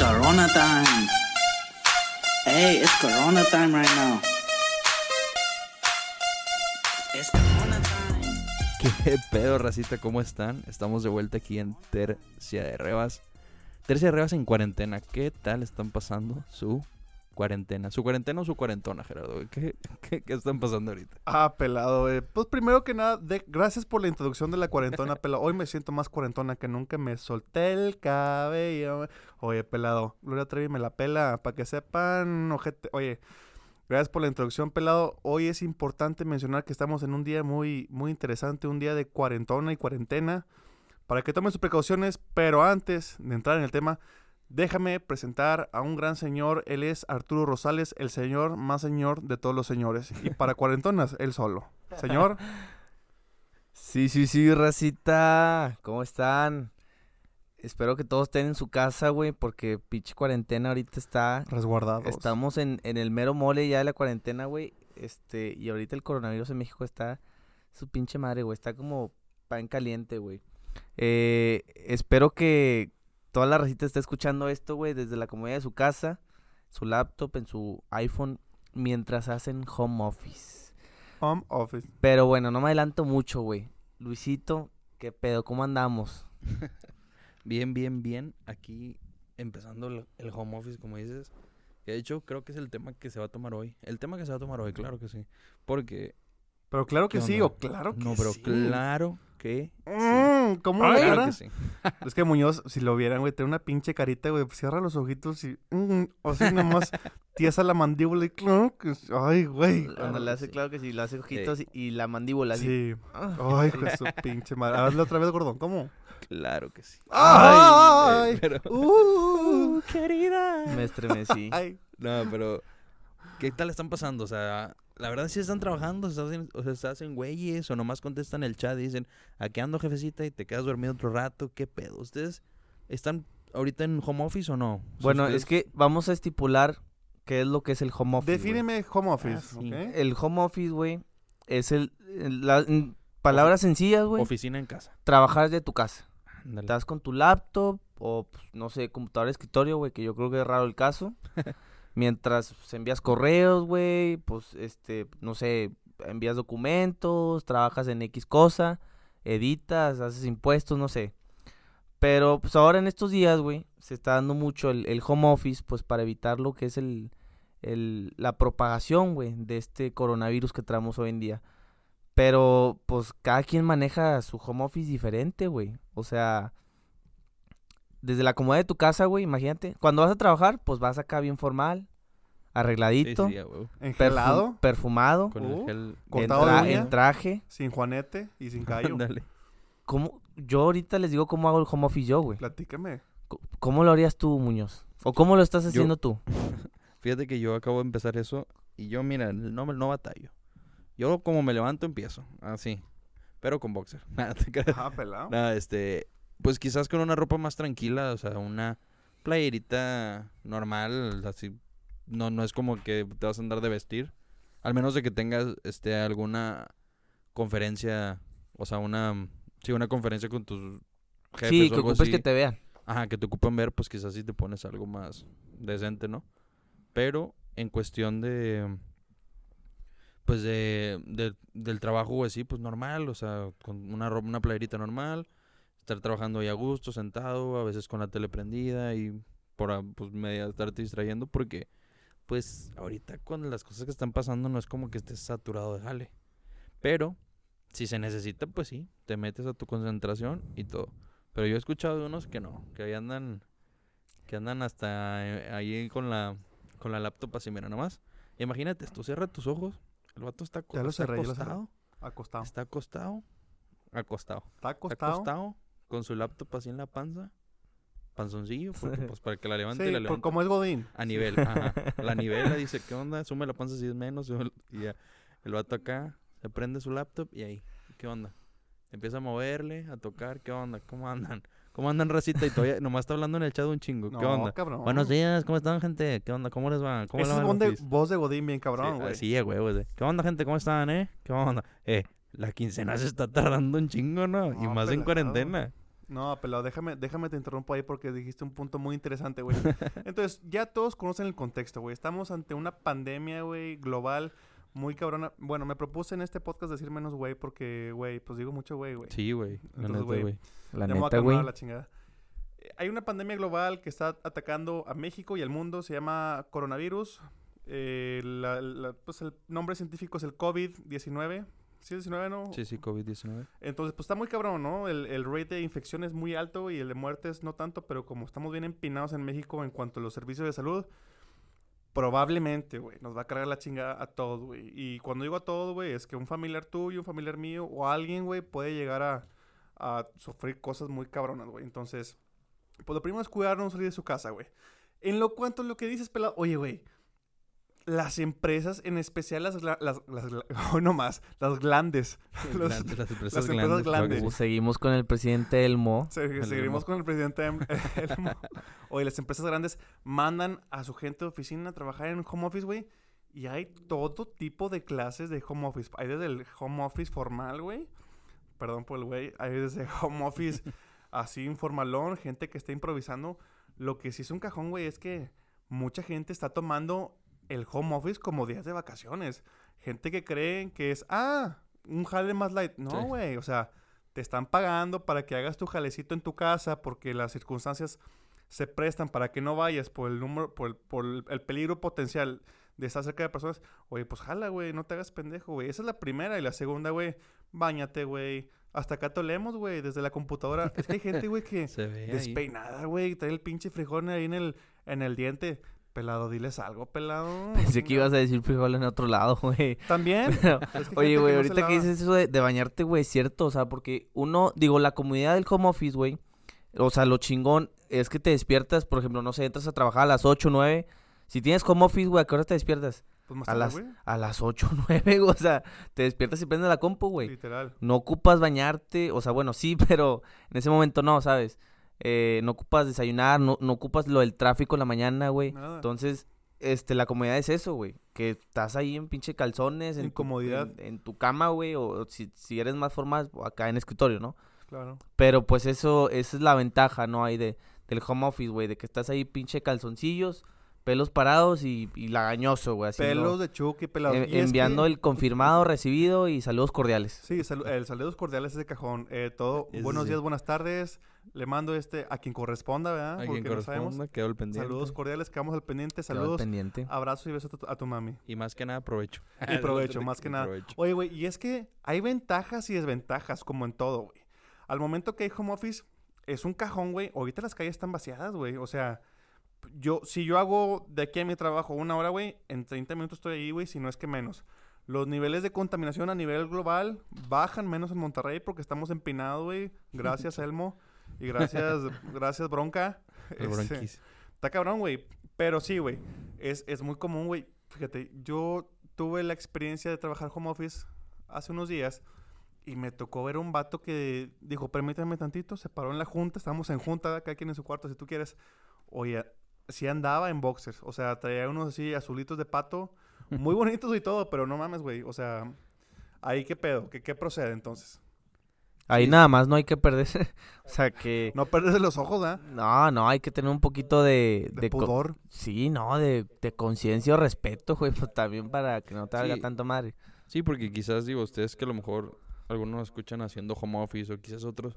Corona time. Hey, it's Corona time right now. It's Corona time. ¿Qué pedo, racita? ¿Cómo están? Estamos de vuelta aquí en Tercia de Rebas. Tercia de Rebas en cuarentena. ¿Qué tal están pasando su cuarentena? ¿Su cuarentena o su cuarentona, Gerardo? ¿Qué, qué, qué están pasando ahorita? Ah, pelado, eh. Pues primero que nada, de- gracias por la introducción de la cuarentona, pelado. Hoy me siento más cuarentona que nunca. Me solté el cabello. Oye, pelado, Gloria Trevi me la pela. Para que sepan, ojete. Oye, gracias por la introducción, pelado. Hoy es importante mencionar que estamos en un día muy, muy interesante, un día de cuarentona y cuarentena. Para que tomen sus precauciones, pero antes de entrar en el tema, déjame presentar a un gran señor. Él es Arturo Rosales, el señor más señor de todos los señores. Y para cuarentonas, él solo. Señor, Sí, sí, sí, racita. ¿Cómo están? Espero que todos estén en su casa, güey, porque pinche cuarentena ahorita está... resguardados. Estamos en, en el mero mole ya de la cuarentena, güey. Este, y ahorita el coronavirus en México está... Su pinche madre, güey. Está como pan caliente, güey. Eh, espero que toda la racita esté escuchando esto, güey, desde la comodidad de su casa, su laptop, en su iPhone, mientras hacen home office. Home office. Pero bueno, no me adelanto mucho, güey. Luisito, ¿qué pedo? ¿Cómo andamos? Bien, bien, bien. Aquí empezando el, el home office, como dices. Que de hecho creo que es el tema que se va a tomar hoy. El tema que se va a tomar hoy, claro que sí. Porque... Pero claro que ¿Qué sí, o claro que no, pero sí. claro que... Mm, ¿Cómo sí. la Claro que sí. Es que Muñoz, si lo vieran, güey, tiene una pinche carita, güey. Cierra los ojitos y. mm, o sea, nomás tiesa la mandíbula y claro que sí. Ay, güey. Cuando Claro le que hace, sí. claro que sí, le hace ojitos y, y la mandíbula así. Sí. Ay, hijo de su pinche madre. Hazle otra vez, gordón. ¿Cómo? Claro que sí. Ay, eh, pero... Uh, querida. Me estremecí. ay. No, pero ¿qué tal están pasando? O sea, la verdad sí están trabajando, se hacen, o sea, se hacen güeyes o nomás contestan el chat y dicen, aquí ando jefecita y te quedas dormido otro rato, ¿qué pedo? ¿Ustedes están ahorita en home office o no? Bueno, ustedes- es que vamos a estipular qué es lo que es el home office. Defíneme home office. Ah, sí. ¿ok? El home office, güey, es el, el- la- en palabras sencillas, güey, Oficina en casa. trabajar de tu casa. Estás con tu laptop o, pues, no sé, computadora de escritorio, güey, que yo creo que es raro el caso. Mientras envías correos, güey, pues, este, no sé, envías documentos, trabajas en X cosa, editas, haces impuestos, no sé. Pero, pues, ahora en estos días, güey, se está dando mucho el, el home office, pues, para evitar lo que es el, el, la propagación, güey, de este coronavirus que traemos hoy en día. Pero, pues, cada quien maneja su home office diferente, güey. O sea, desde la comodidad de tu casa, güey, imagínate. Cuando vas a trabajar, pues vas acá bien formal, Sí, arregladito, sí, Engelado, perfumado, Con Uh, el gel. en, cortado tra- de uña, en traje. sin juanete y sin callo. ¿Cómo? Yo ahorita les digo cómo hago el home office yo, güey. Platícame. ¿Cómo lo harías tú, Muñoz? ¿O cómo lo estás haciendo tú? Fíjate que yo acabo de empezar eso y yo, mira, no, me- no batallo. Yo como me levanto empiezo, así, pero con boxer. Nada. Ah, pelado. Nada, este, pues quizás con una ropa más tranquila, o sea, una playerita normal, así, no, no es como que te vas a andar de vestir, al menos de que tengas, este, alguna conferencia, o sea, una, sí, una conferencia con tus jefes Sí, o que algo ocupes así. que te vean. Ajá, que te ocupan ver, pues quizás sí te pones algo más decente, ¿no? Pero en cuestión de, pues de, de- del trabajo o así, pues normal, o sea, con una ropa, una playerita normal, estar trabajando ahí a gusto, sentado, a veces con la tele prendida y por, pues media estarte distrayendo porque, pues ahorita con las cosas que están pasando no es como que estés saturado de jale. Pero, si se necesita, pues sí, te metes a tu concentración y todo. Pero yo he escuchado de unos que no, que ahí andan, que andan hasta eh, ahí con la, con la laptop así, mira nomás. Imagínate, tú cierra tus ojos, el vato está, Ya lo está cerré, ya lo acostado, Acostado. está acostado, acostado, Está está acostado. Con su laptop así en la panza, panzoncillo, porque, pues para que la levante y Sí, la por, levante. como es Godín. A nivel, ajá. La nivela dice, ¿qué onda? Sume la panza si es menos. Y ya. El vato acá se prende su laptop y ahí, ¿qué onda? Empieza a moverle, a tocar, ¿qué onda? ¿Cómo andan? ¿Cómo andan, racita? Y todavía nomás está hablando en el chat un chingo. ¿Qué No, onda? cabrón. Buenos días, ¿cómo están, gente? ¿Qué onda? ¿Cómo les va? ¿Cómo Esa les es va voz de, office? voz de Godín bien cabrón, Sí, güey. es, güey, güey. ¿Qué onda, gente? ¿Cómo están, eh? ¿Qué onda? Eh, la quincena se está tardando un chingo, ¿no? y más en cuarentena. No, pelado, déjame, déjame te interrumpo ahí porque dijiste un punto muy interesante, güey. Entonces, ya todos conocen el contexto, güey. Estamos ante una pandemia, güey, global, muy cabrona. Bueno, me propuse en este podcast decir menos güey porque, güey, pues digo mucho güey, güey. Sí, güey. Entonces, güey. La neta, güey. la chingada. Hay una pandemia global que está atacando a México y al mundo, se llama coronavirus. Eh, la- la- pues el nombre científico es el COVID-19. ¿Sí es 19, no? Sí, sí, COVID-19. Entonces, pues está muy cabrón, ¿no? El, el rate de infección es muy alto y el de muertes no tanto, pero como estamos bien empinados en México en cuanto a los servicios de salud, probablemente, güey, nos va a cargar la chingada a todos, güey. Y cuando digo a todos, güey, es que un familiar tuyo, un familiar mío o alguien, güey, puede llegar a, a sufrir cosas muy cabronas, güey. Entonces, pues lo primero es cuidarnos, no salir de su casa, güey. En lo cuanto a lo que dices, pelado, oye, güey, las empresas, en especial las, las, las, gla- oh, no más, las glandes. Los- Glandes, las empresas las empresas glandes, claro que glandes. Seguimos con el presidente Elmo. Se- El Elmo. con el presidente Em- Elmo. Oye, las empresas grandes mandan a su gente de oficina a trabajar en home office, güey. Y hay todo tipo de clases de home office. Hay desde el home office formal, güey. Perdón por el güey. Hay desde home office así informalón, gente que está improvisando. Lo que sí es un cajón, güey, es que mucha gente está tomando el home office como días de vacaciones. Gente que cree que es, ah, un jale más light. No, Sí. güey, o sea, te están pagando para que hagas tu jalecito en tu casa porque las circunstancias se prestan para que no vayas por el número, por el, por el- el peligro potencial de estar cerca de personas. Oye, pues jala, güey, no te hagas pendejo, güey. Esa es la primera. Y la segunda, güey, bañate, güey. Hasta acá te olemos, güey, desde la computadora. es que hay gente, güey, que despeinada, güey, trae el pinche frijol ahí en el, en el diente. Pelado, diles algo, pelado. Pensé que ibas a decir frijol en otro lado, güey. También. Pero, Es que Oye, güey, no ahorita que dices eso de, de bañarte, güey, es cierto, o sea, porque uno, digo, la comunidad del home office, güey, o sea, lo chingón es que te despiertas, por ejemplo, no sé, entras a trabajar a las 8, 9, si tienes home office, güey, ¿a qué hora te despiertas? Pues más A tarde, las, güey. a las 8, 9, o sea, te despiertas y prendes la compu, güey. Literal. No ocupas bañarte, o sea, bueno, sí, pero en ese momento no, ¿sabes? Eh, no ocupas desayunar, no, no ocupas lo del tráfico en la mañana, güey. Nada. Entonces, este, la comodidad es eso, güey. Que estás ahí en pinche calzones, en, tu, Incomodidad. en, en tu cama, güey. O si, si eres más formal, acá en escritorio, ¿no? Claro. Pero pues eso, esa es la ventaja, ¿no? Hay de, del home office, güey. De que estás ahí pinche calzoncillos, pelos parados y, y lagañoso, güey. Pelos de chuki, pelados. enviando que- el confirmado, recibido y saludos cordiales. Sí, el saludos cordiales es de cajón. Eh, todo, buenos sí. días, buenas tardes. Le mando este a quien corresponda, ¿verdad? A Porque quien no sabemos. corresponda, quedó el pendiente. Saludos cordiales, quedamos al pendiente. Quedó al Saludos, pendiente. abrazos y besos a tu, a tu mami. Y más que nada, provecho. Y provecho, más que nada. Provecho. Oye, güey, y es que hay ventajas y desventajas, como en todo, güey. Al momento que hay home office, es un cajón, güey. Ahorita las calles están vaciadas, güey. O sea, yo, si yo hago de aquí a mi trabajo una hora, güey, en 30 minutos estoy ahí, güey, si no es que menos. Los niveles de contaminación a nivel global bajan menos en Monterrey porque estamos empinados, güey. Gracias, Elmo. Y gracias, gracias, Bronca. Este. Está cabrón, güey. Pero sí, güey. Es, es muy común, güey. Fíjate, yo tuve la experiencia de trabajar home office hace unos días y me tocó ver un vato que dijo, permítame tantito, se paró en la junta, estábamos en junta, cada quien en su cuarto, si tú quieres. Oye, sí andaba en boxers, o sea, traía unos así azulitos de pato, muy bonitos y todo, pero no mames, güey. O sea, ahí qué pedo, qué, qué procede entonces. Ahí nada más no hay que perder. o sea que. No perdes los ojos, ¿ah? No, no, hay que tener un poquito de. Pudor. Sí, no, de, de conciencia o respeto, güey, pues también para que no te haga Sí. tanto madre. Sí, porque quizás, digo, ustedes que a lo mejor algunos escuchan haciendo home office o quizás otros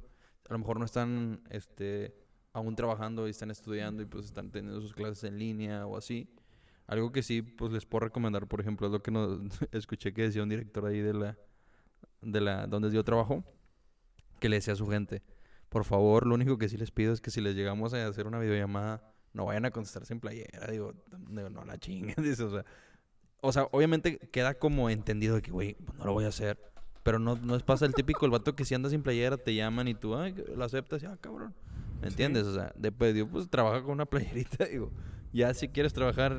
a lo mejor no están este, aún trabajando y están estudiando y pues están teniendo sus clases en línea o así. Algo que sí, pues les puedo recomendar, por ejemplo, es lo que nos escuché que decía un director ahí de la, de la, donde yo trabajo, que le decía a su gente, por favor, lo único que sí les pido es que si les llegamos a hacer una videollamada, no vayan a contestarse en playera, digo, digo, no la chinguen, dice, o sea, o sea, obviamente queda como entendido de que, güey, pues, no lo voy a hacer. Pero no, no es pasa el típico, el vato que si andas sin playera te llaman y tú, ay, lo aceptas, y ah, cabrón. ¿Me Sí. entiendes? O sea, de perdido, pues trabaja con una playerita, digo. Ya si quieres trabajar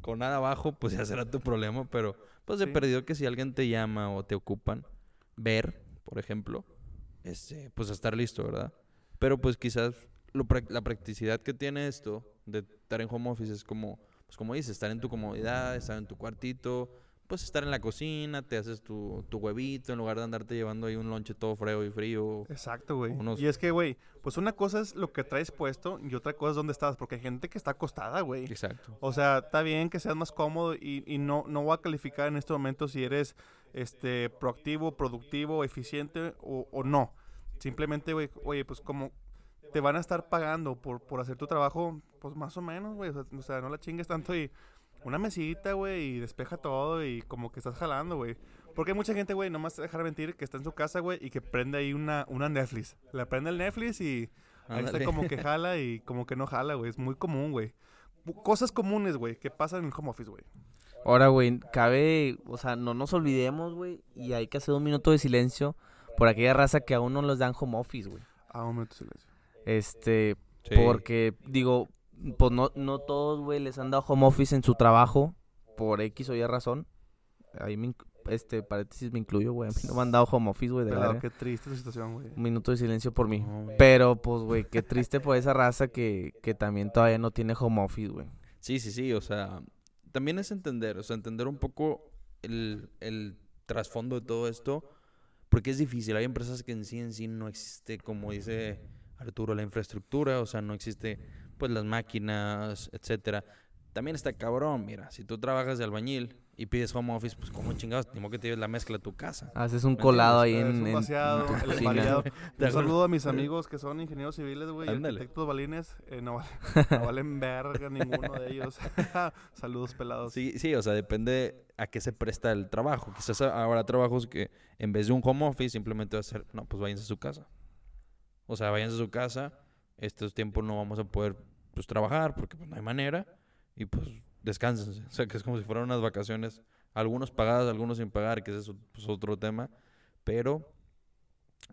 con nada abajo, pues ya será tu problema, pero pues de Sí. perdido que si alguien te llama o te ocupan, ver, por ejemplo, este, pues estar listo, ¿verdad? Pero pues quizás lo la practicidad que tiene esto de estar en home office es como, pues como dices, estar en tu comodidad, estar en tu cuartito, pues estar en la cocina, te haces tu, tu huevito en lugar de andarte llevando ahí un lonche todo frío y frío. Exacto, güey. Unos- Y es que, güey, pues una cosa es lo que traes puesto y otra cosa es dónde estás, porque hay gente que está acostada, güey. Exacto. O sea, está bien que seas más cómodo y, y no, no voy a calificar en este momento si eres este proactivo, productivo, eficiente o, o no. Simplemente, güey, oye, pues como te van a estar pagando por, por hacer tu trabajo, pues más o menos, güey. O sea, o sea, no la chingues tanto y una mesita, güey, y despeja todo y como que estás jalando, güey. Porque hay mucha gente, güey, nomás te dejar mentir, que está en su casa, güey, y que prende ahí una, una Netflix. Le prende el Netflix y ahí está como que jala y como que no jala, güey. Es muy común, güey. Cosas comunes, güey, que pasan en el home office, güey. Ahora, güey, cabe, o sea, no nos olvidemos, güey, y hay que hacer un minuto de silencio por aquella raza que aún no los dan home office, güey. Ah, un minuto de silencio. Este, Sí. porque, digo, pues no, no todos, güey, les han dado home office en su trabajo por X o Y razón. Ahí, me, este, paréntesis, me incluyo, güey. A mí no me han dado home office, güey, verga. qué triste tu situación, güey. Un minuto de silencio por mí. No. Pero, pues, güey, qué triste por esa raza que, que también todavía no tiene home office, güey. Sí, sí, sí, o sea, también es entender, o sea, entender un poco el, el trasfondo de todo esto, porque es difícil, hay empresas que en sí en sí no existe, como dice Arturo, la infraestructura, o sea, no existe, pues, las máquinas, etcétera. También está cabrón, mira, si tú trabajas de albañil y pides home office, pues, como chingados, ni modo que te lleves la mezcla a tu casa. Haces un ¿Me colado ahí en, un en- vaciado, en tu el cocina. embareado. ¿Te Un saludo a mis amigos que son ingenieros civiles, güey, arquitectos balines. Eh, no, vale- no valen verga ninguno de ellos. Saludos pelados. Sí, sí, o sea, depende a qué se presta el trabajo. Quizás habrá trabajos que en vez de un home office simplemente va a ser, no, pues váyanse a su casa. O sea, váyanse a su casa. Estos tiempos no vamos a poder pues trabajar porque pues, no hay manera y pues descánsense. O sea, que es como si fueran unas vacaciones, algunos pagadas, algunos sin pagar, que es pues, otro tema, pero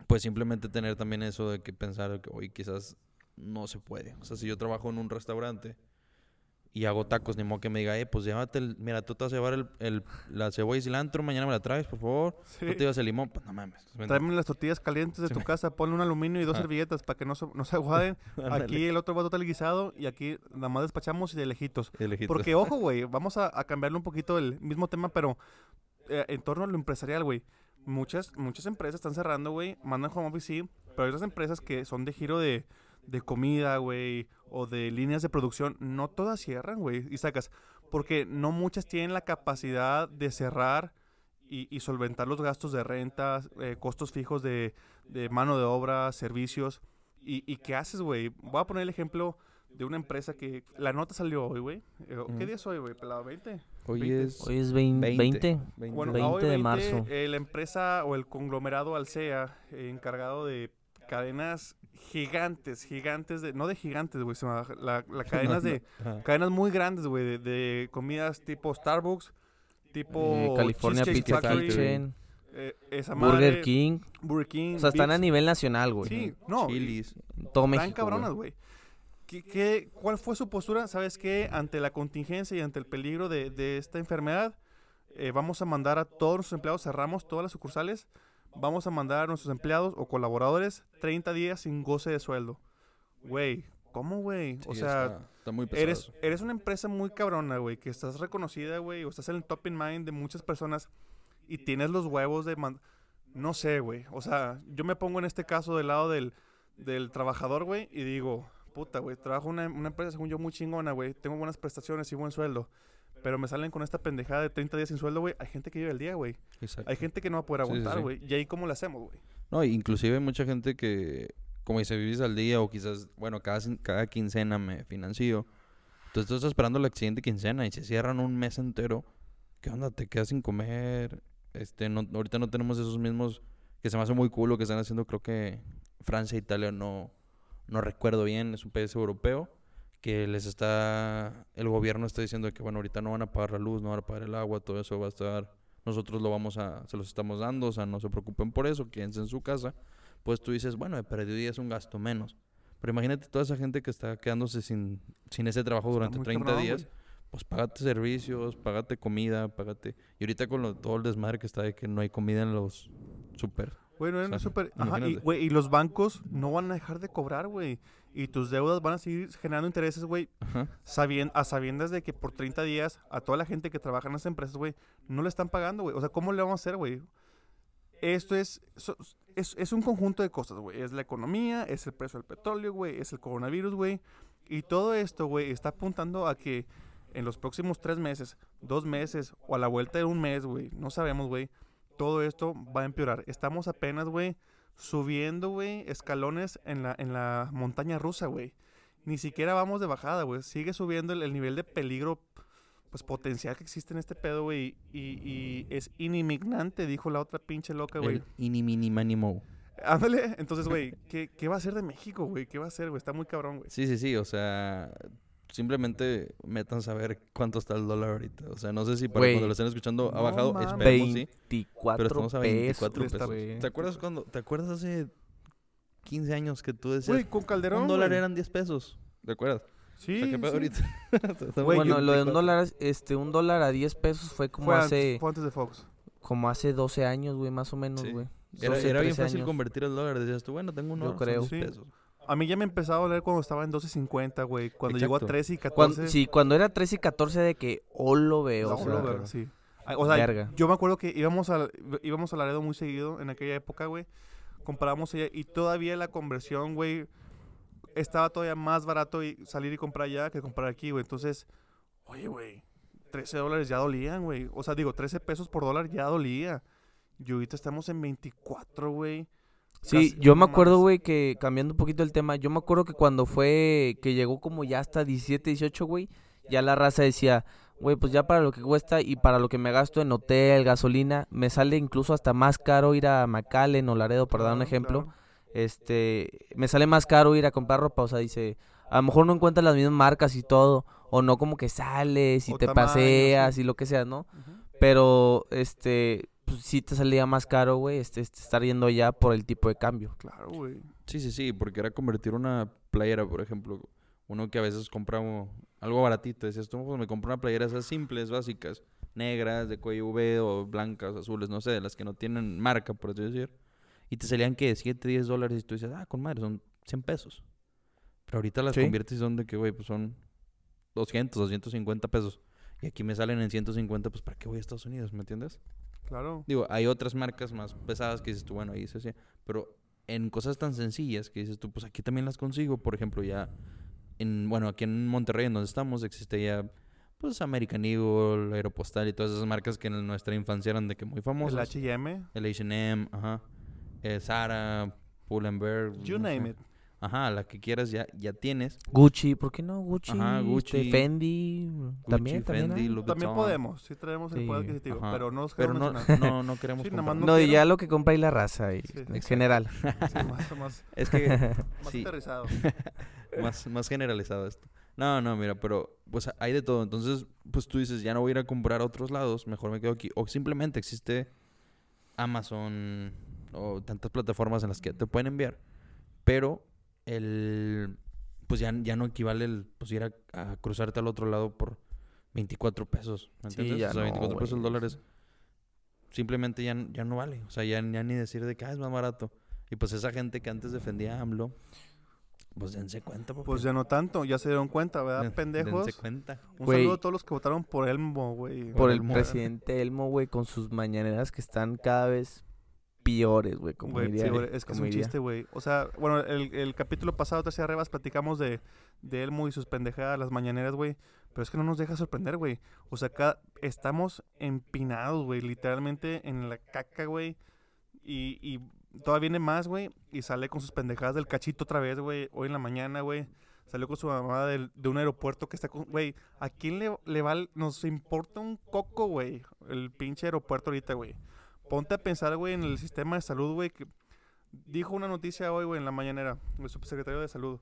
pues simplemente tener también eso de que pensar que hoy quizás no se puede. O sea, si yo trabajo en un restaurante y hago tacos, ni modo que me diga, eh, pues llévate, el, mira, tú te vas a llevar el, el- la cebolla y cilantro, mañana me la traes, por favor. Sí. Tú te llevas el limón, pues no mames. ¿me Tráeme las tortillas calientes de Sí, tu me- casa, ponle un aluminio y dos Ah. servilletas para que no se, no se aguaden. Aquí el otro va total guisado y aquí nada más despachamos y de lejitos. Y lejitos. Porque, ojo, güey, vamos a, a cambiarle un poquito el mismo tema, pero eh, en torno a lo empresarial, güey. Muchas, muchas empresas están cerrando, güey, mandan home office, sí, pero hay otras empresas que son de giro de, de comida, güey, o de líneas de producción, no todas cierran, güey, y sacas, porque no muchas tienen la capacidad de cerrar y, y solventar los gastos de renta, eh, costos fijos de, de mano de obra, servicios. ¿Y, y qué haces, güey? Voy a poner el ejemplo de una empresa que la nota salió hoy, güey. Eh, ¿Qué Ujú. día es hoy, güey? ¿Pelado 20? Hoy 20. es Hoy es vein- 20. 20. 20. Bueno, 20 a hoy de 20, marzo. eh, la empresa o el conglomerado Alsea, eh, encargado de cadenas gigantes, gigantes, de, no de gigantes, güey, sino la, la cadenas de, Ajá. cadenas muy grandes, güey, de, de comidas tipo Starbucks, tipo Eh, California Pizza Factory, Kitchen, eh, esa Burger madre, King. Burger King, O sea, están a nivel nacional, güey. Sí, no, Chili's. Todo Están México, cabronas, güey. ¿Qué, qué, cuál fue su postura? ¿Sabes qué? Ante la contingencia y ante el peligro de, de esta enfermedad, eh, vamos a mandar a todos nuestros empleados, cerramos todas las sucursales, vamos a mandar a nuestros empleados o colaboradores 30 días sin goce de sueldo. Güey, ¿cómo, güey? o sea, está, está muy pesado. eres, eres una empresa muy cabrona, güey, que estás reconocida, güey, o estás en el top in mind de muchas personas y tienes los huevos de... No sé, güey. O sea, yo me pongo en este caso del lado del, del trabajador, güey, y digo, puta, güey, trabajo en una, una empresa, según yo, muy chingona, güey, tengo buenas prestaciones y buen sueldo. Pero me salen con esta pendejada de 30 días sin sueldo, güey. Hay gente que vive el día, güey. Exacto. Hay gente que no va a poder Sí, sí, aguantar, sí. güey. ¿Y ahí cómo le hacemos, güey? No, inclusive hay mucha gente que, como dice, vivís al día o quizás, bueno, cada, cada quincena me financio. Entonces tú estás esperando la siguiente quincena y se cierran un mes entero. ¿Qué onda? ¿Te quedas sin comer? Este, no, ahorita no tenemos esos mismos que se me hace muy cool lo que están haciendo. Creo que Francia e Italia no, no recuerdo bien, es un país europeo que les está, el gobierno está diciendo que bueno, ahorita no van a pagar la luz, no van a pagar el agua, todo eso va a estar, nosotros lo vamos a, se los estamos dando, o sea, no se preocupen por eso, quédense en su casa, pues tú dices, bueno, he perdido días un gasto menos. Pero imagínate toda esa gente que está quedándose sin, sin ese trabajo durante muy 30 cabrón, días, güey. pues págate servicios, págate comida, págate... Y ahorita con lo- todo el desmadre que está de que no hay comida en los super. Güey, no, O sea, no, súper- Ajá, y, güey, y los bancos no van a dejar de cobrar, güey. Y tus deudas van a seguir generando intereses, güey. Sabien- a sabiendas de que por 30 días a toda la gente que trabaja en esas empresas, güey, no le están pagando, güey. O sea, ¿cómo le vamos a hacer, güey? Esto es, es, es un conjunto de cosas, güey. Es la economía, es el precio del petróleo, güey, es el coronavirus, güey. Y todo esto, güey, está apuntando a que en los próximos tres meses, dos meses o a la vuelta de un mes, güey, no sabemos, güey, todo esto va a empeorar. Estamos apenas, güey, subiendo, güey, escalones en la, en la montaña rusa, güey. Ni siquiera vamos de bajada, güey. Sigue subiendo el, el nivel de peligro, pues potencial que existe en este pedo, güey. Y, y es inimignante, dijo la otra pinche loca, güey. El iniminimánimo. Ándale, entonces, güey, ¿qué, ¿qué va a hacer de México, güey? ¿Qué va a hacer, güey? Está muy cabrón, güey. Sí, sí, sí, o sea, simplemente metan a ver cuánto está el dólar ahorita. O sea, no sé si para Güey. cuando lo estén escuchando ha No bajado, mames. esperemos sí. 24 Pero estamos a 24 pesos, pesos. ¿Te acuerdas cuando, te acuerdas hace 15 años que tú decías Güey, con Calderón, un dólar güey. eran 10 pesos? ¿Te acuerdas? Sí, o sea, ¿qué pedo sí. ahorita? Bueno, lo de un 24. dólar, este, un dólar a 10 pesos fue como Fue antes, hace, fue antes de Fox. como hace 12 años, güey, más o menos, Sí. güey. Era, 12, era bien 13 fácil años. convertir el dólar. Decías tú, bueno, tengo un Yo dólar, son creo. 10 Sí. pesos. A mí ya me empezaba a doler cuando estaba en 12.50, güey. Cuando llegó a Exacto. 13 y 14. Cuando, sí, cuando era 13 y 14 de que, oh, lo veo. No, o sea, lo verga, sí. Ah, O sea, Verga. yo me acuerdo que íbamos a, íbamos a Laredo muy seguido en aquella época, güey. Comparábamos allá y todavía la conversión, güey, estaba todavía más barato y salir y comprar allá que comprar aquí, güey. Entonces, oye, güey, 13 dólares ya dolían, güey. O sea, digo, 13 pesos por dólar ya dolía. Y ahorita estamos en 24, güey. Sí, Casi- yo me acuerdo, güey, que cambiando un poquito el tema, yo me acuerdo que cuando fue, que llegó como ya hasta 17, 18, güey, ya la raza decía, güey, pues ya para lo que cuesta y para lo que me gasto en hotel, gasolina, me sale incluso hasta más caro ir a McAllen o Laredo, para dar un ejemplo. claro. Este, me sale más caro ir a comprar ropa, o sea, dice, a lo mejor no encuentras las mismas marcas y todo, o no como que sales y O te tamaños, paseas sí. y lo que sea, ¿no? Pero, este, pues sí te salía más caro, güey, este, este, estar yendo allá por el tipo de cambio. Claro, güey. Sí, sí, sí, porque era convertir una playera, por ejemplo. Uno que a veces compra algo baratito. Decías tú, pues me compro una playera esas simples, básicas, negras, de cuello V o blancas, azules, no sé, de las que no tienen marca, por así decir. Y te salían que 7, 10 dólares y tú dices, ah, con madre, son 100 pesos. Pero ahorita las Sí. conviertes y son de que, güey, pues son 200, 250 pesos. Y aquí me salen en 150, pues ¿para qué voy a Estados Unidos? ¿Me entiendes? Claro. Digo, hay otras marcas más pesadas que dices tú, bueno, ahí se hace. Pero en cosas tan sencillas que dices tú, pues aquí también las consigo. Por ejemplo, ya en, bueno, aquí en Monterrey, en donde estamos, existe ya, pues American Eagle, Aeropostal y todas esas marcas que en nuestra infancia eran de que muy El famosas. H&M. El H&M, ajá. Eh, Zara, Pull&Bear. You no name sé. it. Ajá, la que quieras ya, ya tienes. Gucci, ¿por qué no? Gucci, Ajá, este, Gucci, Fendi, también, Gucci, también. Fendi, También podemos, sí traemos el Sí, poder adquisitivo, Ajá. pero no nos Pero queremos no, no, no queremos Sí, No, y quiero- ya lo que compra y la raza, y- Sí, en exacto. general. Sí, más, más, Es que, más sí. aterrizado. más, más generalizado esto. No, no, mira, pero pues hay de todo. Entonces, pues tú dices, ya no voy a ir a comprar a otros lados, mejor me quedo aquí. O simplemente existe Amazon o tantas plataformas en las que te pueden enviar. Pero el pues ya, ya no equivale el pues ir a, a cruzarte al otro lado por 24 pesos. ¿Me Sí, entiendes? ya o sea, no, 24 pesos el güey. dólar es- simplemente ya, ya no vale. O sea, ya, ya ni decir de que ah, es más barato. Y pues esa gente que antes defendía a AMLO, pues dense cuenta, papi. Pues ya no tanto, ya se dieron cuenta, ¿verdad, Den- pendejos? Dense cuenta. Un saludo a todos los que votaron por Elmo, güey. Por el Elmo. presidente Elmo, güey, con sus mañaneras que están cada vez peores, güey, como sí, diría. güey, es que es como un diría. chiste, güey. O sea, bueno, el, el capítulo pasado, Tercia Rebas, platicamos de, de Elmo y sus pendejadas, las mañaneras, güey. Pero es que no nos deja sorprender, güey. O sea, acá estamos empinados, güey, literalmente en la caca, güey. Y, y todavía viene más, güey. Y sale con sus pendejadas del cachito otra vez, güey. Hoy en la mañana, güey. Salió con su mamá del- de un aeropuerto que está con... Güey, ¿a quién le, le va... Nos importa un coco, güey. El pinche aeropuerto ahorita, güey. Ponte a pensar, güey, en el sistema de salud, güey, que dijo una noticia hoy, güey, en la mañanera, el subsecretario de salud,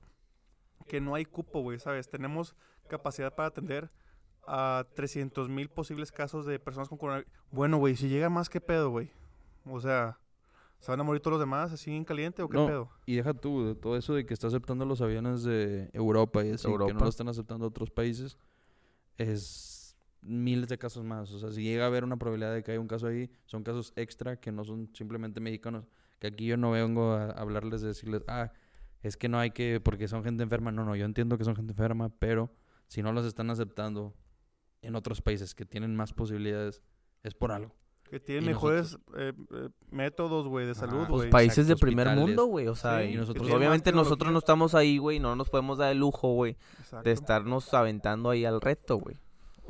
que no hay cupo, güey, ¿sabes? Tenemos capacidad para atender a 300 mil posibles casos de personas con coronavirus. Bueno, güey, si llega más, ¿qué pedo, güey? O sea, ¿se van a morir todos los demás así en caliente o qué No, pedo? Y deja tú, de todo eso de que está aceptando los aviones de Europa y así, que no Europa. lo están aceptando otros países, es miles de casos más. O sea, si llega a haber una probabilidad de que haya un caso ahí, son casos extra que no son simplemente mexicanos Que aquí yo no vengo a hablarles de decirles, ah, es que no hay que, porque son gente enferma. No, no, yo entiendo que son gente enferma, pero si no los están aceptando en otros países que tienen más posibilidades, es por algo. Que tienen Y mejores eh, eh, métodos, güey, de salud, Pues Pues países de primer hospitales. mundo, güey. O sea, Sí, y nosotros- obviamente nosotros no estamos ahí, güey. No nos podemos dar el lujo, güey, de estarnos aventando ahí al reto, güey.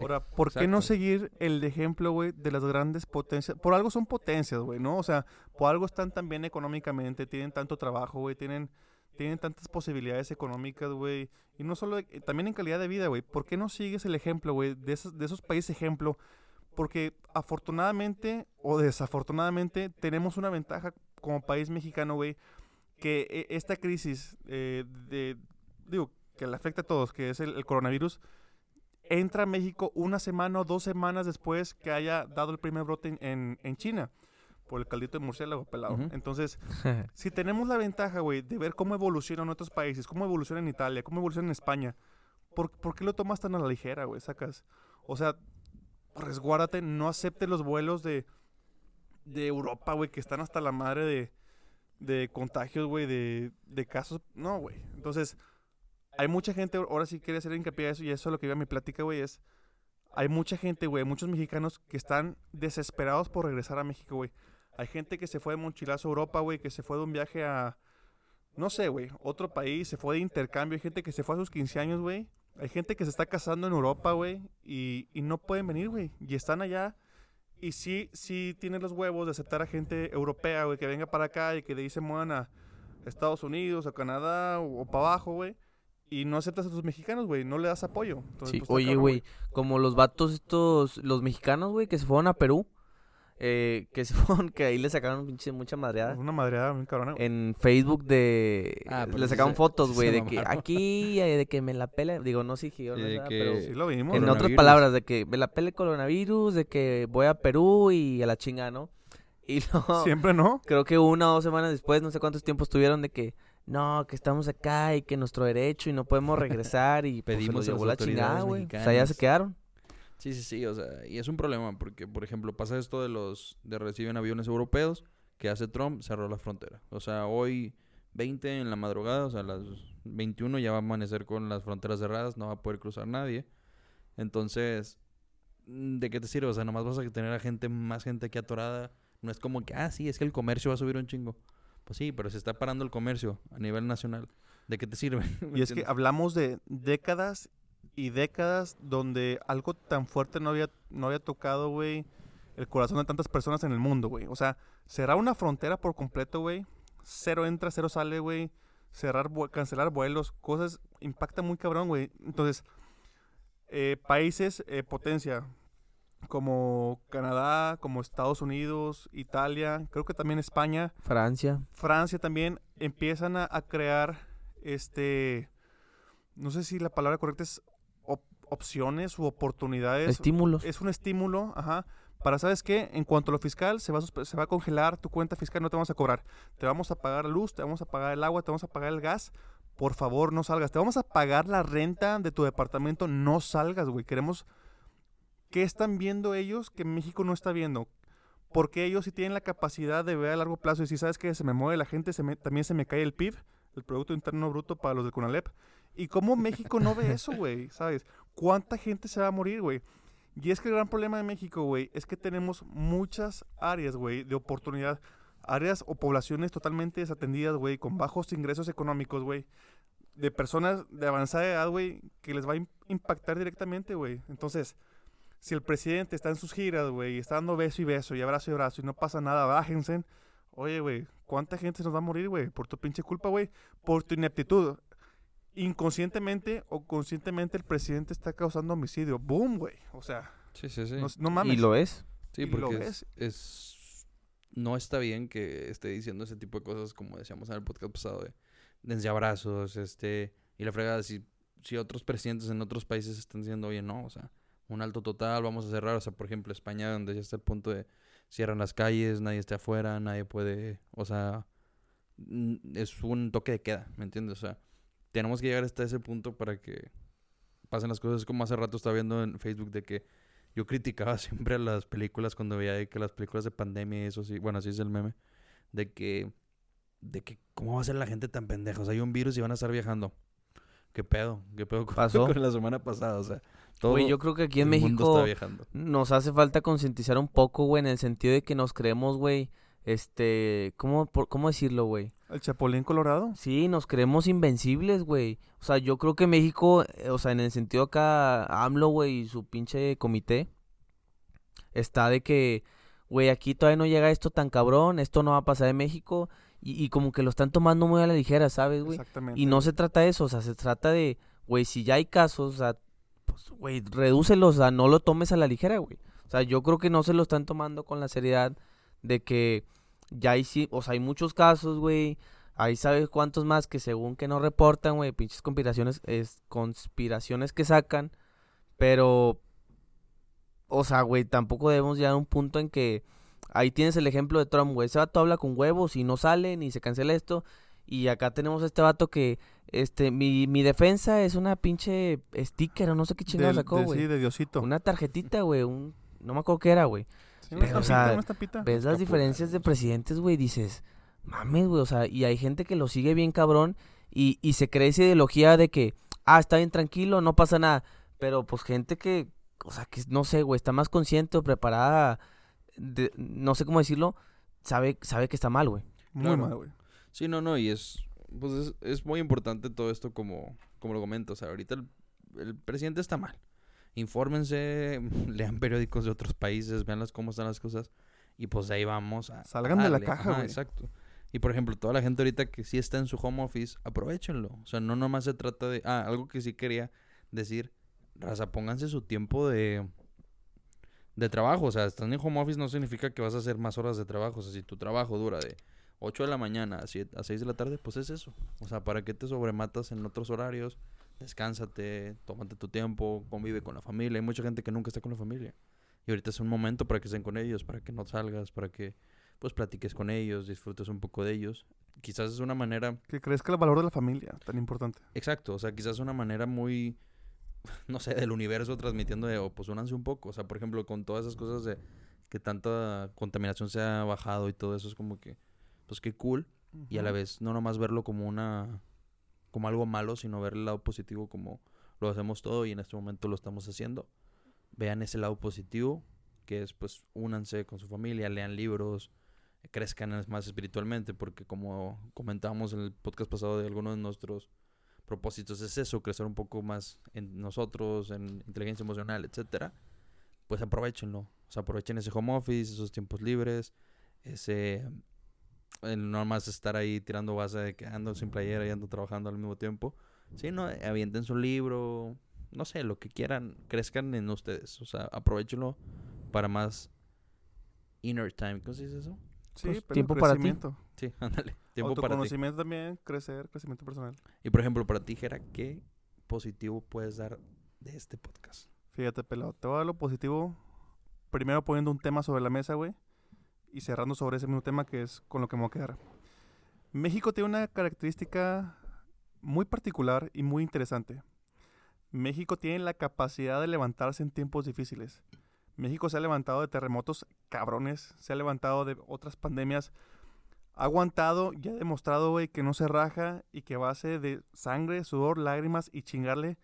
Ahora, ¿por qué no Exacto. seguir el ejemplo, güey, de las grandes potencias? Por algo son potencias, güey, ¿no? O sea, por algo están tan bien económicamente, tienen tanto trabajo, güey, tienen, tienen tantas posibilidades económicas, güey. Y no solo, de- también en calidad de vida, güey. ¿Por qué no sigues el ejemplo, güey, de esos, de esos países ejemplo? Porque afortunadamente o desafortunadamente tenemos una ventaja como país mexicano, güey, que eh, esta crisis eh, de, digo, que le afecta a todos, que es el, el coronavirus, entra a México una semana o dos semanas después que haya dado el primer brote en, en- China por el caldito de murciélago pelado. Ujú. Entonces, si tenemos la ventaja, güey, de ver cómo evolucionan otros países, cómo evoluciona en Italia, cómo evoluciona en España, ¿por, por qué lo tomas tan a la ligera, güey? Sacas. O sea, resguárdate, no aceptes los vuelos de, de Europa, güey, que están hasta la madre de, de contagios, güey, de, de casos. No, güey. Entonces, hay mucha gente, ahora sí quería hacer hincapié a eso, y eso es lo que iba a mi plática, güey, es. Hay mucha gente, güey, muchos mexicanos que están desesperados por regresar a México, güey. Hay gente que se fue de mochilazo a Europa, güey, que se fue de un viaje a, no sé, güey, otro país, se fue de intercambio. Hay gente que se fue a sus 15 años, güey. Hay gente que se está casando en Europa, güey, y, y no pueden venir, güey. Y están allá. Y sí, sí tienen los huevos de aceptar a gente europea, güey, que venga para acá y que ahí se muevan a Estados Unidos, a Canadá o, para abajo, güey. Y no aceptas a tus mexicanos, güey, no le das apoyo. Entonces, Sí, pues, oye, güey, como los vatos estos, los mexicanos, güey, que se fueron a Perú, eh, que se fueron, que ahí le sacaron pinche mucha madreada. Una madreada bien cabrona. En Facebook de... Ah, le sí sacaron se- fotos, sí güey, de que aquí, eh, de que me la pela, digo, no sé, yo, Sí, de que- pero... Sí lo vimos. En otras palabras, de que me la pele el coronavirus, de que voy a Perú y a la chinga, ¿no? Y luego, Siempre no. creo que una o dos semanas después, no sé cuántos tiempos tuvieron de que, no, que estamos acá y que nuestro derecho y no podemos regresar y pues, se Pedimos los las la chingada, güey. O sea, ya se quedaron. Sí, sí, sí, o sea, y es un problema porque, por ejemplo, pasa esto de los, de reciben aviones europeos, que hace Trump, cerró la frontera. O sea, hoy 20 en la madrugada, o sea, a las 21 ya va a amanecer con las fronteras cerradas, no va a poder cruzar nadie. Entonces, mm, ¿de qué te sirve? O sea, nomás vas a tener a gente, más gente aquí atorada. No es como que, ah, sí, es que el comercio va a subir un chingo. Pues sí, pero se está parando el comercio a nivel nacional. ¿De qué te sirve? ¿Me Y es que hablamos de décadas y décadas donde algo tan fuerte no había, no había tocado, güey, el corazón de tantas personas en el mundo, güey. O sea, cerrar una frontera por completo, güey. Cero entra, cero sale, güey. Cerrar, cancelar vuelos, cosas, impacta muy cabrón, güey. Entonces, eh, países, eh, potencia, como Canadá, como Estados Unidos, Italia, creo que también España, Francia. Francia también empiezan a, a crear este no sé si la palabra correcta es op- opciones u oportunidades. Estímulos. es un estímulo ajá para sabes qué en cuanto a lo fiscal se va a, se va a congelar tu cuenta fiscal no te vamos a cobrar. Te vamos a pagar la luz te vamos a pagar el agua te vamos a pagar el gas. Por favor no salgas. Te vamos a pagar la renta de tu departamento no salgas güey. Queremos qué están viendo ellos que México no está viendo porque ellos sí tienen la capacidad de ver a largo plazo y si sabes que se me mueve la gente, también se me cae el PIB, el Producto Interno Bruto para los del CONALEP. ¿Y cómo México no ve eso, güey? ¿Sabes? ¿Cuánta gente se va a morir, güey? Y es que el gran problema de México, güey, es que tenemos muchas áreas, güey, de oportunidad. Áreas o poblaciones totalmente desatendidas, güey, con bajos ingresos económicos, güey. De personas de avanzada edad, güey, que les va a im- impactar directamente, güey. Entonces, si el presidente está en sus giras, güey, y está dando beso y beso y abrazo y abrazo y no pasa nada, bájense. Oye, güey, ¿cuánta gente se nos va a morir, güey? Por tu pinche culpa, güey. Por tu ineptitud. Inconscientemente o conscientemente el presidente está causando homicidio. ¡Boom, güey! O sea, Sí, sí, sí. no, no mames. Y lo es. Sí, ¿Y lo porque es- No está bien que esté diciendo ese tipo de cosas, como decíamos en el podcast pasado, de dense abrazos, este... Y la fregada, si, si otros presidentes en otros países están diciendo, oye, no, o sea, un alto total, vamos a cerrar. O sea, por ejemplo, España, donde ya está el punto de cierran las calles, nadie está afuera, nadie puede... O sea, es un toque de queda, ¿me entiendes? O sea, tenemos que llegar hasta ese punto para que pasen las cosas. Como hace rato estaba viendo en Facebook de que yo criticaba siempre a las películas cuando veía que las películas de pandemia y eso sí, bueno, así es el meme, de que de que cómo va a ser la gente tan pendeja. O sea, hay un virus y van a estar viajando. ¿Qué pedo? ¿Qué pedo con, Pasó. con la semana pasada? O sea, todo Güey, yo creo que aquí en el mundo México nos hace falta concientizar un poco, güey, en el sentido de que nos creemos, güey, este, ¿cómo, por- cómo decirlo, güey? El Chapulín Colorado. Sí, nos creemos invencibles, güey. O sea, yo creo que México, eh, o sea, en el sentido acá, AMLO, güey, y su pinche comité, está de que, güey, aquí todavía no llega esto tan cabrón, esto no va a pasar en México, y, y como que lo están tomando muy a la ligera, ¿sabes, güey? Exactamente. Y no se trata de eso, o sea, se trata de, güey, si ya hay casos, o sea, pues, güey, redúcelos, o sea, no lo tomes a la ligera, güey. O sea, yo creo que no se lo están tomando con la seriedad de que ya hay, o sea, hay muchos casos, güey. Ahí sabes cuántos más que según que no reportan, güey, pinches conspiraciones, es, conspiraciones que sacan. Pero, o sea, güey, tampoco debemos llegar a un punto en que ahí tienes el ejemplo de Trump, güey. Ese vato habla con huevos y no sale ni se cancela esto. Y acá tenemos a este vato que, este, mi, mi defensa es una pinche sticker o no sé qué chingado Del- sacó, de- güey. Sí, de Diosito. Una tarjetita, güey, un, no me acuerdo qué era, güey. Sí, una pero, o sea. Ves las diferencias de presidentes, güey, dices, mames, güey, o sea, y hay gente que lo sigue bien cabrón y, y se cree esa ideología de que, ah, está bien tranquilo, no pasa nada. Pero pues gente que, o sea, que no sé, güey, está más consciente o preparada, de- no sé cómo decirlo, sabe, sabe que está mal, güey. Muy Claro. mal, güey. Sí, no, no, y es, pues es, es muy importante todo esto como, como lo comento. O sea, ahorita el, el presidente está mal. Infórmense, lean periódicos de otros países, vean las, cómo están las cosas. Y pues de ahí vamos a... a Salgan de la caja, Ajá, güey. Exacto. Y por ejemplo, toda la gente ahorita que sí está en su home office, aprovechenlo. O sea, no nomás se trata de... Ah, algo que sí quería decir. Raza, pónganse su tiempo de... De trabajo, o sea, estando en home office no significa que vas a hacer más horas de trabajo. O sea, si tu trabajo dura de 8 de la mañana a, 7 a 6 de la tarde, pues es eso. O sea, ¿para qué te sobrematas en otros horarios? Descánsate, tómate tu tiempo, convive con la familia. Hay mucha gente que nunca está con la familia. Y ahorita es un momento para que estén con ellos, para que no salgas, para que pues platiques con ellos, disfrutes un poco de ellos. Quizás es una manera, Que crezca el valor de la familia, tan importante. exacto, o sea, quizás es una manera muy, no sé, del universo transmitiendo de, oh, pues únanse un poco. O sea, por ejemplo, con todas esas cosas de que tanta contaminación se ha bajado y todo eso es como que, pues qué cool. y a la vez no nomás verlo como una como algo malo, sino ver el lado positivo como lo hacemos todo y en este momento lo estamos haciendo. Vean ese lado positivo, que es pues únanse con su familia, lean libros, crezcan más espiritualmente, porque como comentábamos en el podcast pasado de algunos de nuestros propósitos es eso, crecer un poco más en nosotros, en inteligencia emocional, etcétera. Pues aprovechenlo, o sea, aprovechen ese home office, esos tiempos libres, ese el no más estar ahí tirando base de que ando sin playera y ando trabajando al mismo tiempo. Sí, no, avienten su libro, no sé, lo que quieran, crezcan en ustedes, o sea, aprovechenlo para más inner time, ¿cómo se dice eso? Sí, Pues, pero tiempo para ti. Sí, ándale, tiempo para ti. Autoconocimiento también, crecer, crecimiento personal. Y por ejemplo, para ti, Jera, ¿qué positivo puedes dar de este podcast? Fíjate, pelado. Te voy a dar lo positivo. Primero poniendo un tema sobre la mesa, güey. Y cerrando sobre ese mismo tema que es con lo que me voy a quedar. México tiene una característica muy particular y muy interesante. México tiene la capacidad de levantarse en tiempos difíciles. México se ha levantado de terremotos cabrones, se ha levantado de otras pandemias. Ha aguantado y ha demostrado, güey, que no se raja y que base de sangre, sudor, lágrimas y chingarle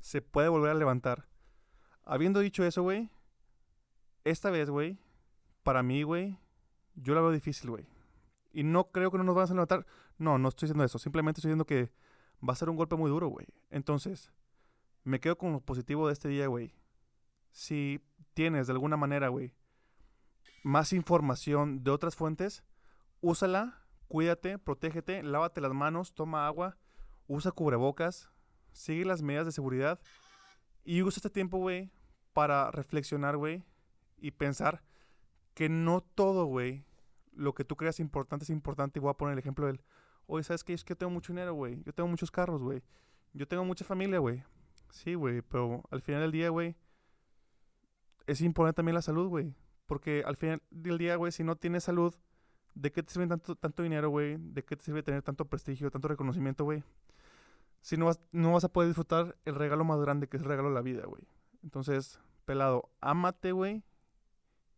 se puede volver a levantar. Habiendo dicho eso, güey, esta vez, güey, para mí, güey, yo la veo difícil, güey. Y no creo que no nos van a levantar. No, no estoy diciendo eso. Simplemente estoy diciendo que va a ser un golpe muy duro, güey. Entonces, me quedo con lo positivo de este día, güey. Si tienes de alguna manera, güey, más información de otras fuentes, úsala, cuídate, protégete, lávate las manos, toma agua, usa cubrebocas, sigue las medidas de seguridad y usa este tiempo, güey, para reflexionar, güey, y pensar que no todo, güey, lo que tú creas importante es importante. Y voy a poner el ejemplo del, oye, ¿sabes qué? Es que yo tengo mucho dinero, güey. Yo tengo muchos carros, güey. Yo tengo mucha familia, güey. Sí, güey, pero al final del día, güey, es importante también la salud, güey. Porque al final del día, güey, si no tienes salud, ¿de qué te sirve tanto, tanto dinero, güey? ¿De qué te sirve tener tanto prestigio, tanto reconocimiento, güey? Si no vas, no vas a poder disfrutar el regalo más grande que es el regalo de la vida, güey. Entonces, pelado, ámate, güey.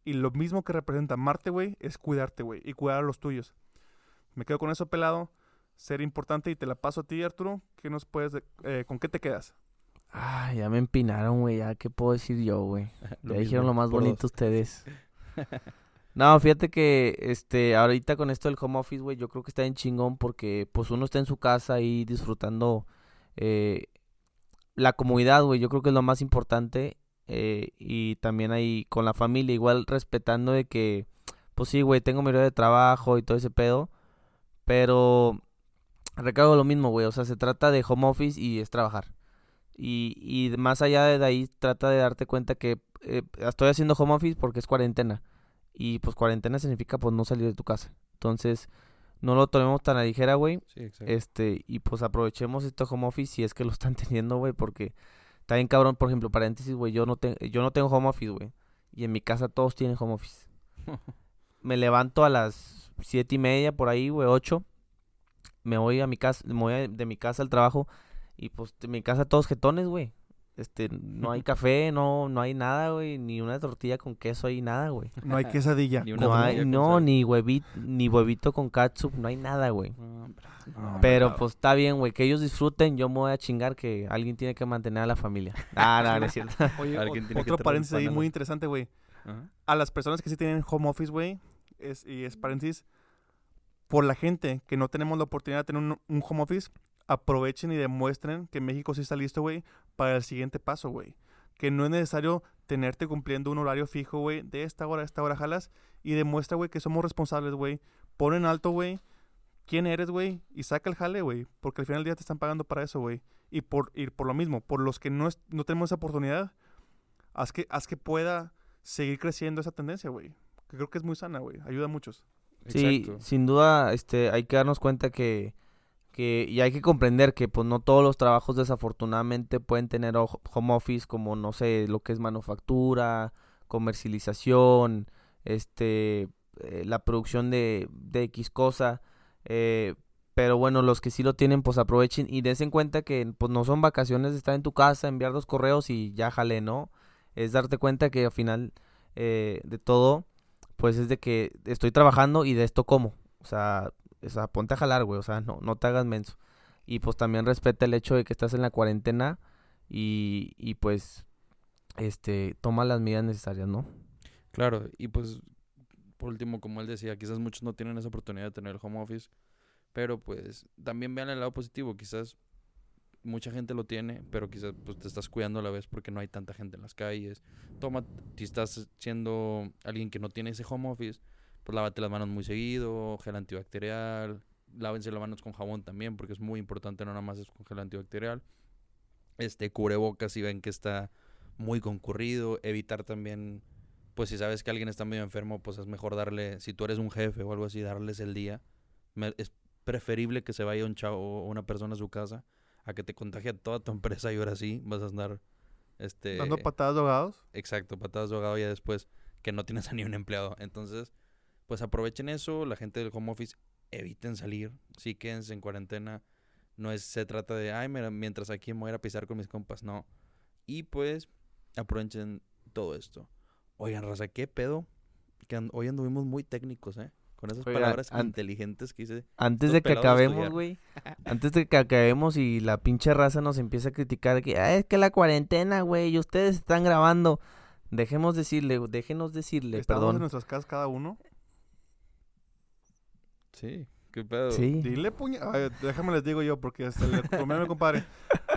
Y lo mismo que representa amarte, güey, es cuidarte, güey. Y cuidar a los tuyos. Me quedo con eso pelado. Ser importante y te la paso a ti, Arturo. ¿Qué nos puedes, de- eh, ¿Con qué te quedas? Ah, ya me empinaron, güey. Ya, ¿qué puedo decir yo, güey? Ya dijeron lo más bonito dos. ustedes. No, fíjate que este ahorita con esto del home office, güey, yo creo que está bien chingón porque pues uno está en su casa ahí disfrutando eh, la comodidad, güey. Yo creo que es lo más importante eh, y también ahí con la familia, igual respetando de que, pues sí, güey, tengo mi de trabajo y todo ese pedo, pero recargo lo mismo, güey. O sea, se trata de home office y es trabajar. Y, y más allá de ahí, trata de darte cuenta que eh, estoy haciendo home office porque es cuarentena. Y pues cuarentena significa pues no salir de tu casa. Entonces, no lo tomemos tan a ligera, güey. Sí, exacto. Este, y pues aprovechemos este home office si es que lo están teniendo, güey, porque está bien cabrón, por ejemplo, paréntesis, güey, yo no tengo yo no tengo home office, güey. Y en mi casa todos tienen home office. Me levanto a las siete y media por ahí, güey, ocho. Me voy a mi casa, me voy de mi casa al trabajo y pues de mi casa todos jetones, güey. Este, no hay café, no, no hay nada, güey, ni una tortilla con queso ahí, nada, güey. No hay quesadilla. Ni una No hay, no, ni huevito, ni huevito con catsup, no hay nada, güey. No, hombre. No, Pero pues está bien, güey, que ellos disfruten, yo me voy a chingar que alguien tiene que mantener a la familia. Ah, no, no es cierto. Oye, otro paréntesis ahí muy interesante, güey. A las personas que sí tienen home office, güey, es, y es paréntesis, por la gente que no tenemos la oportunidad de tener un, un home office, aprovechen y demuestren que México sí está listo, güey, para el siguiente paso, güey. Que no es necesario tenerte cumpliendo un horario fijo, güey, de esta hora a esta hora jalas, y demuestra, güey, que somos responsables, güey. Pon en alto, güey, quién eres, güey, y saca el jale, güey, porque al final del día te están pagando para eso, güey. Y por, y por lo mismo, por los que no, es- no tenemos esa oportunidad, haz que, haz que pueda seguir creciendo esa tendencia, güey. Que creo que es muy sana, güey. Ayuda a muchos. Sí, Exacto. sin duda, este, hay que darnos cuenta que, que, y hay que comprender que, pues, no todos los trabajos desafortunadamente pueden tener home office, como, no sé, lo que es manufactura, comercialización, este, eh, la producción de, de X cosa, eh, pero bueno, los que sí lo tienen, pues aprovechen y des en cuenta que, pues, no son vacaciones de estar en tu casa, enviar dos correos y ya jale, ¿no? Es darte cuenta que al final eh, de todo, pues es de que estoy trabajando y de esto como. O sea, o sea, ponte a jalar, güey. O sea, no, no te hagas menso. Y pues también respeta el hecho de que estás en la cuarentena y, y pues, este, toma las medidas necesarias, ¿no? Claro, y pues por último, como él decía, quizás muchos no tienen esa oportunidad de tener el home office, pero pues también vean el lado positivo, quizás mucha gente lo tiene, pero quizás pues te estás cuidando a la vez porque no hay tanta gente en las calles. Toma, si estás siendo alguien que no tiene ese home office, pues lávate las manos muy seguido, gel antibacterial, lávense las manos con jabón también, porque es muy importante, no nada más es con gel antibacterial. Este, cubrebocas si ven que está muy concurrido, evitar también pues si sabes que alguien está medio enfermo, pues es mejor darle, si tú eres un jefe o algo así, darles el día. Me- es preferible que se vaya un chavo o una persona a su casa a que te contagie a toda tu empresa y ahora sí vas a andar, este... Dando patadas de ahogados. Exacto, patadas de ahogado ya después que no tienes a ni un empleado. Entonces, pues aprovechen eso, la gente del home office, eviten salir, sí quédense en cuarentena. No es, se trata de, ay, mira, mientras aquí me voy a ir a pisar con mis compas, no. Y pues, aprovechen todo esto. Oigan, Raza, ¿qué pedo? Que and- hoy anduvimos muy técnicos, ¿eh? Con esas Oigan, palabras an- inteligentes que hice. Antes de que acabemos, güey. Antes de que acabemos y la pinche raza nos empieza a criticar que "Ah, es que la cuarentena, güey, y ustedes están grabando. Dejemos decirle, déjenos decirle, Estamos en perdón. nuestras casas cada uno. Sí, qué pedo. Sí. Dile puña. Ay, déjame les digo yo, porque se le durmió a mi compadre.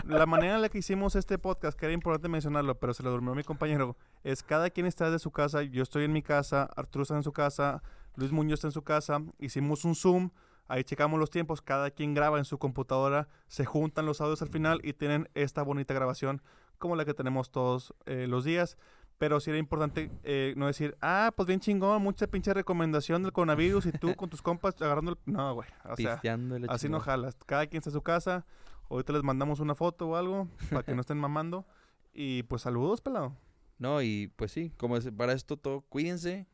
La manera en la que hicimos este podcast, que era importante mencionarlo, pero se le durmió a mi compañero, es cada quien está de su casa. Yo estoy en mi casa, Arturo está en su casa, Luis Muñoz está en su casa. Hicimos un Zoom, ahí checamos los tiempos, cada quien graba en su computadora, se juntan los audios al final y tienen esta bonita grabación como la que tenemos todos eh, los días. Pero sí era importante eh, no decir, ah, pues bien chingón, mucha pinche recomendación del coronavirus y tú con tus compas agarrando el... No, güey. O sea, Así no chingada. jalas. Cada quien está en su casa. Ahorita les mandamos una foto o algo para que no estén mamando. Y pues saludos, pelado. No, y pues sí, como es, para esto todo, cuídense.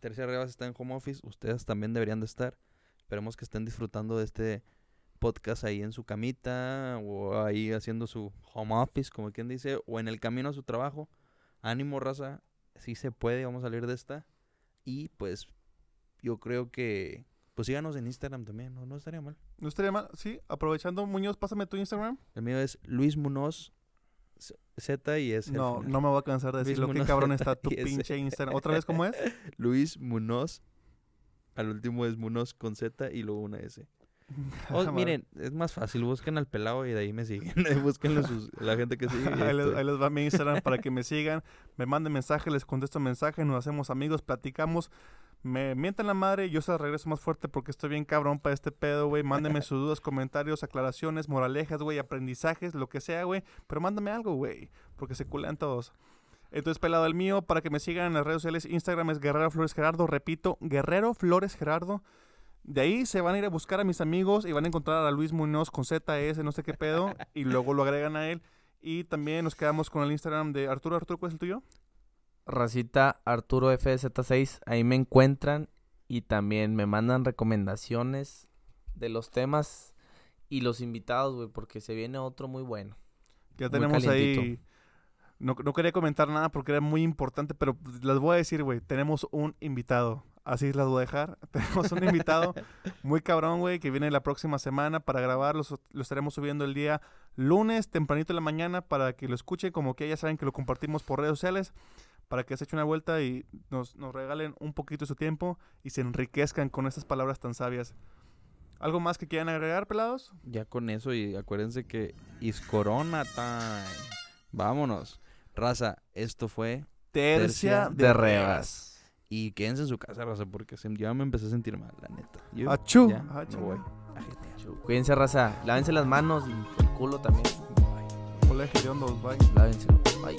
Tercera Rebas está en home office, ustedes también deberían de estar. Esperemos que estén disfrutando de este podcast ahí en su camita o ahí haciendo su home office, como quien dice, o en el camino a su trabajo. Ánimo, raza, sí se puede, vamos a salir de esta. Y pues yo creo que Pues síganos en Instagram también, no, no estaría mal. No estaría mal. Sí, aprovechando, Muñoz, pásame tu Instagram. El mío es Luis Munoz Z- y S. No, no me voy a cansar de Luis decirlo. Qué Munoz cabrón está tu pinche Instagram. ¿Otra vez cómo es? Luis Munoz. Al último es Munoz con Z y luego una S. O, Madre. miren, es más fácil, busquen al pelado y de ahí me siguen. Búsquenlo sus- la gente que sigue. ahí les, ahí les va mi Instagram para que me sigan, me manden mensaje, les contesto mensaje, nos hacemos amigos, platicamos, me mientan la madre, yo se regreso más fuerte porque estoy bien cabrón para este pedo, güey. Mándenme sus dudas, comentarios, aclaraciones, moralejas, güey, aprendizajes, lo que sea, güey. Pero mándame algo, güey, porque se culean todos. Entonces, pelado el mío, para que me sigan en las redes sociales, Instagram es Guerrero Flores Gerardo, repito, Guerrero Flores Gerardo. De ahí se van a ir a buscar a mis amigos y van a encontrar a Luis Muñoz con ZS, no sé qué pedo, y luego lo agregan a él. Y también nos quedamos con el Instagram de Arturo. Arturo, ¿cuál es el tuyo? Racita Arturo FZ6, ahí me encuentran y también me mandan recomendaciones de los temas y los invitados, güey, porque se viene otro muy bueno. Ya tenemos ahí. No, no quería comentar nada porque era muy importante, pero les voy a decir, güey, tenemos un invitado. Así las voy a dejar. Tenemos un invitado muy cabrón, güey, que viene la próxima semana para grabar. Los- Lo estaremos subiendo el día lunes, tempranito en la mañana, para que lo escuchen. Como que ya saben que lo compartimos por redes sociales. Para que se echen una vuelta y nos, nos regalen un poquito de su tiempo y se enriquezcan con estas palabras tan sabias. ¿Algo más que quieran agregar, pelados? Ya con eso y acuérdense que is Corona time. Vámonos. Raza, esto fue Tercia Tercia de, de Rebas. Y quédense en su casa, Raza, porque se- ya me empecé a sentir mal, la neta. Yo Achú. ya me Achú. voy a jetear. Cuídense, raza. Lávense las manos y el culo también. Colegio de hondos, bye. Lávense. Bye.